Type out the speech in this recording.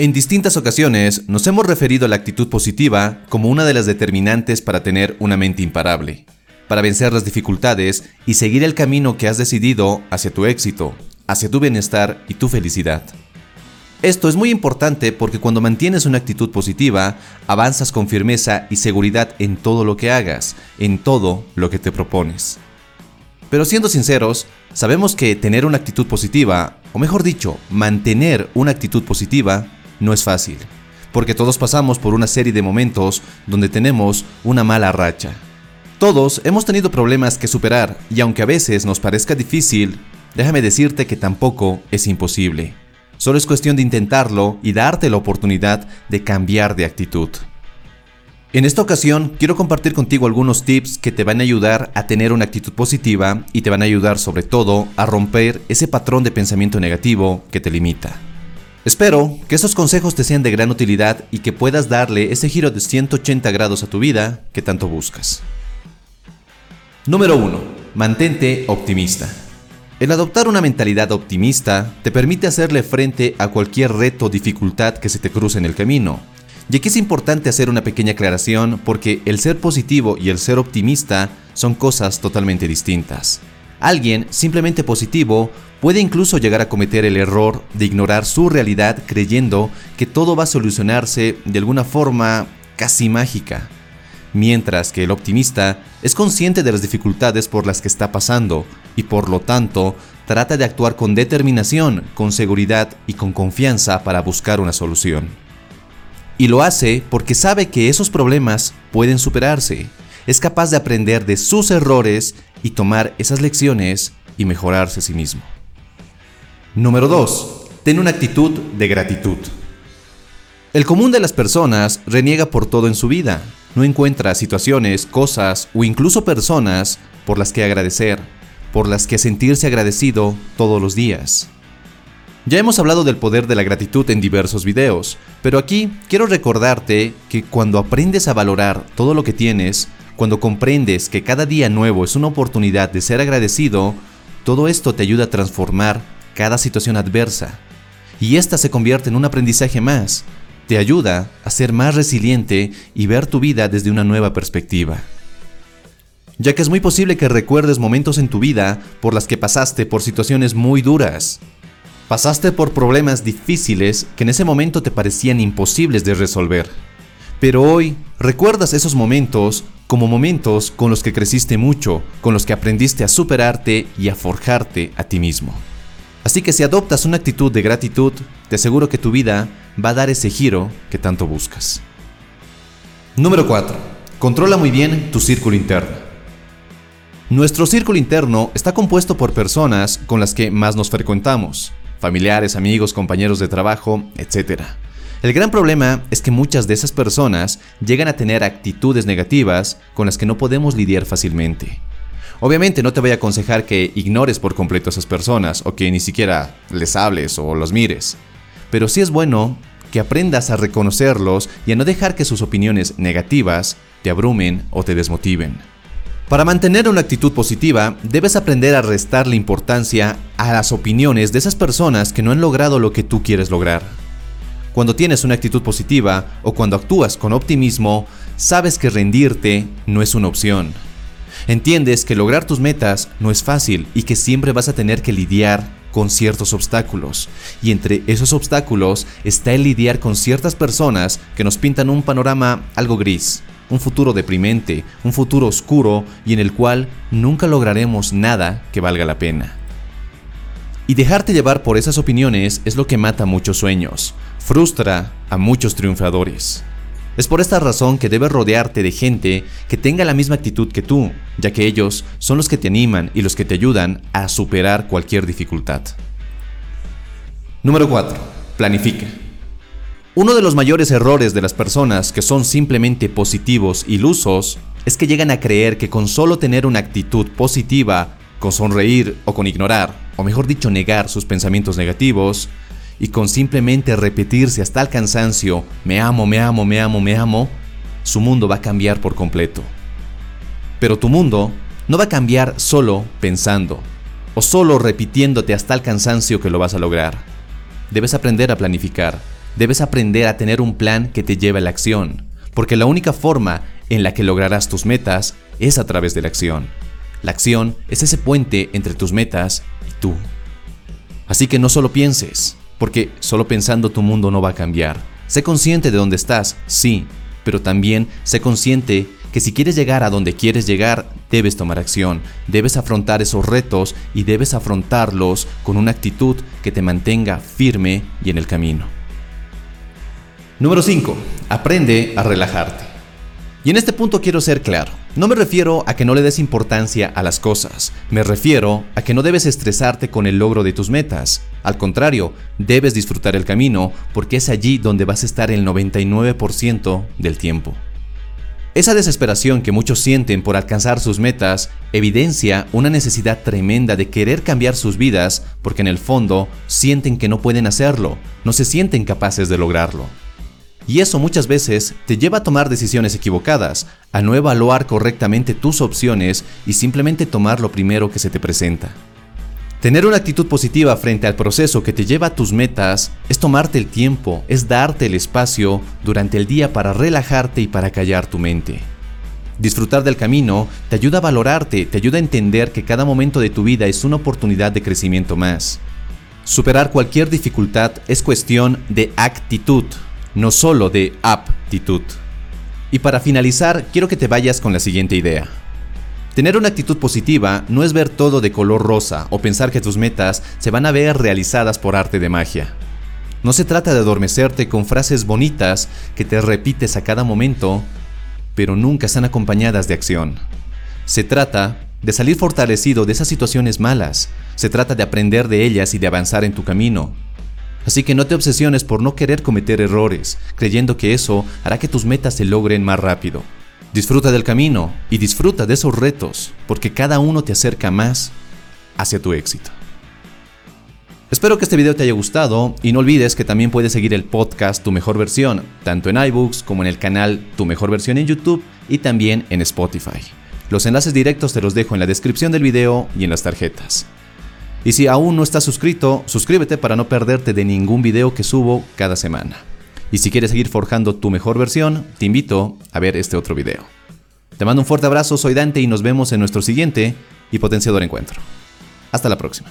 En distintas ocasiones nos hemos referido a la actitud positiva como una de las determinantes para tener una mente imparable, para vencer las dificultades y seguir el camino que has decidido hacia tu éxito, hacia tu bienestar y tu felicidad. Esto es muy importante porque cuando mantienes una actitud positiva, avanzas con firmeza y seguridad en todo lo que hagas, en todo lo que te propones. Pero siendo sinceros, sabemos que tener una actitud positiva, o mejor dicho, mantener una actitud positiva, no es fácil, porque todos pasamos por una serie de momentos donde tenemos una mala racha. Todos hemos tenido problemas que superar y aunque a veces nos parezca difícil, déjame decirte que tampoco es imposible. Solo es cuestión de intentarlo y darte la oportunidad de cambiar de actitud. En esta ocasión quiero compartir contigo algunos tips que te van a ayudar a tener una actitud positiva y te van a ayudar sobre todo a romper ese patrón de pensamiento negativo que te limita. Espero que estos consejos te sean de gran utilidad y que puedas darle ese giro de 180 grados a tu vida que tanto buscas. Número 1. Mantente optimista. El adoptar una mentalidad optimista te permite hacerle frente a cualquier reto o dificultad que se te cruce en el camino. Y aquí es importante hacer una pequeña aclaración porque el ser positivo y el ser optimista son cosas totalmente distintas. Alguien simplemente positivo puede incluso llegar a cometer el error de ignorar su realidad creyendo que todo va a solucionarse de alguna forma casi mágica. Mientras que el optimista es consciente de las dificultades por las que está pasando y por lo tanto trata de actuar con determinación, con seguridad y con confianza para buscar una solución. Y lo hace porque sabe que esos problemas pueden superarse. Es capaz de aprender de sus errores y tomar esas lecciones y mejorarse a sí mismo. Número 2. Ten una actitud de gratitud. El común de las personas reniega por todo en su vida. No encuentra situaciones, cosas o incluso personas por las que agradecer, por las que sentirse agradecido todos los días. Ya hemos hablado del poder de la gratitud en diversos videos, pero aquí quiero recordarte que cuando aprendes a valorar todo lo que tienes, cuando comprendes que cada día nuevo es una oportunidad de ser agradecido, todo esto te ayuda a transformar cada situación adversa. Y esta se convierte en un aprendizaje más. Te ayuda a ser más resiliente y ver tu vida desde una nueva perspectiva. Ya que es muy posible que recuerdes momentos en tu vida por las que pasaste por situaciones muy duras. Pasaste por problemas difíciles que en ese momento te parecían imposibles de resolver. Pero hoy recuerdas esos momentos como momentos con los que creciste mucho, con los que aprendiste a superarte y a forjarte a ti mismo. Así que si adoptas una actitud de gratitud, te aseguro que tu vida va a dar ese giro que tanto buscas. Número 4. Controla muy bien tu círculo interno. Nuestro círculo interno está compuesto por personas con las que más nos frecuentamos, familiares, amigos, compañeros de trabajo, etc. El gran problema es que muchas de esas personas llegan a tener actitudes negativas con las que no podemos lidiar fácilmente. Obviamente no te voy a aconsejar que ignores por completo a esas personas o que ni siquiera les hables o los mires, pero sí es bueno que aprendas a reconocerlos y a no dejar que sus opiniones negativas te abrumen o te desmotiven. Para mantener una actitud positiva, debes aprender a restarle importancia a las opiniones de esas personas que no han logrado lo que tú quieres lograr. Cuando tienes una actitud positiva o cuando actúas con optimismo, sabes que rendirte no es una opción. Entiendes que lograr tus metas no es fácil y que siempre vas a tener que lidiar con ciertos obstáculos. Y entre esos obstáculos está el lidiar con ciertas personas que nos pintan un panorama algo gris, un futuro deprimente, un futuro oscuro y en el cual nunca lograremos nada que valga la pena. Y dejarte llevar por esas opiniones es lo que mata muchos sueños, frustra a muchos triunfadores. Es por esta razón que debes rodearte de gente que tenga la misma actitud que tú, ya que ellos son los que te animan y los que te ayudan a superar cualquier dificultad. Número 4. Planifica. Uno de los mayores errores de las personas que son simplemente positivos ilusos es que llegan a creer que con solo tener una actitud positiva, con sonreír o con ignorar, o mejor dicho negar sus pensamientos negativos, y con simplemente repetirse hasta el cansancio, me amo, me amo, me amo, me amo, su mundo va a cambiar por completo. Pero tu mundo no va a cambiar solo pensando, o solo repitiéndote hasta el cansancio que lo vas a lograr. Debes aprender a planificar, Debes aprender a tener un plan que te lleve a la acción, porque la única forma en la que lograrás tus metas es a través de la acción. La acción es ese puente entre tus metas tú. Así que no solo pienses, porque solo pensando tu mundo no va a cambiar. Sé consciente de dónde estás, sí, pero también sé consciente que si quieres llegar a donde quieres llegar, debes tomar acción, debes afrontar esos retos y debes afrontarlos con una actitud que te mantenga firme y en el camino. Número 5. Aprende a relajarte. Y en este punto quiero ser claro. No me refiero a que no le des importancia a las cosas, me refiero a que no debes estresarte con el logro de tus metas. Al contrario, debes disfrutar el camino porque es allí donde vas a estar el 99% del tiempo. Esa desesperación que muchos sienten por alcanzar sus metas evidencia una necesidad tremenda de querer cambiar sus vidas porque en el fondo sienten que no pueden hacerlo, no se sienten capaces de lograrlo. Y eso muchas veces te lleva a tomar decisiones equivocadas, a no evaluar correctamente tus opciones y simplemente tomar lo primero que se te presenta. Tener una actitud positiva frente al proceso que te lleva a tus metas es tomarte el tiempo, es darte el espacio durante el día para relajarte y para callar tu mente. Disfrutar del camino te ayuda a valorarte, te ayuda a entender que cada momento de tu vida es una oportunidad de crecimiento más. Superar cualquier dificultad es cuestión de actitud, no solo de aptitud. Y para finalizar, quiero que te vayas con la siguiente idea. Tener una actitud positiva no es ver todo de color rosa o pensar que tus metas se van a ver realizadas por arte de magia. No se trata de adormecerte con frases bonitas que te repites a cada momento, pero nunca están acompañadas de acción. Se trata de salir fortalecido de esas situaciones malas, se trata de aprender de ellas y de avanzar en tu camino. Así que no te obsesiones por no querer cometer errores, creyendo que eso hará que tus metas se logren más rápido. Disfruta del camino y disfruta de esos retos, porque cada uno te acerca más hacia tu éxito. Espero que este video te haya gustado y no olvides que también puedes seguir el podcast Tu Mejor Versión, tanto en iBooks como en el canal Tu Mejor Versión en YouTube y también en Spotify. Los enlaces directos te los dejo en la descripción del video y en las tarjetas. Y si aún no estás suscrito, suscríbete para no perderte de ningún video que subo cada semana. Y si quieres seguir forjando tu mejor versión, te invito a ver este otro video. Te mando un fuerte abrazo, soy Dante y nos vemos en nuestro siguiente y potenciador encuentro. Hasta la próxima.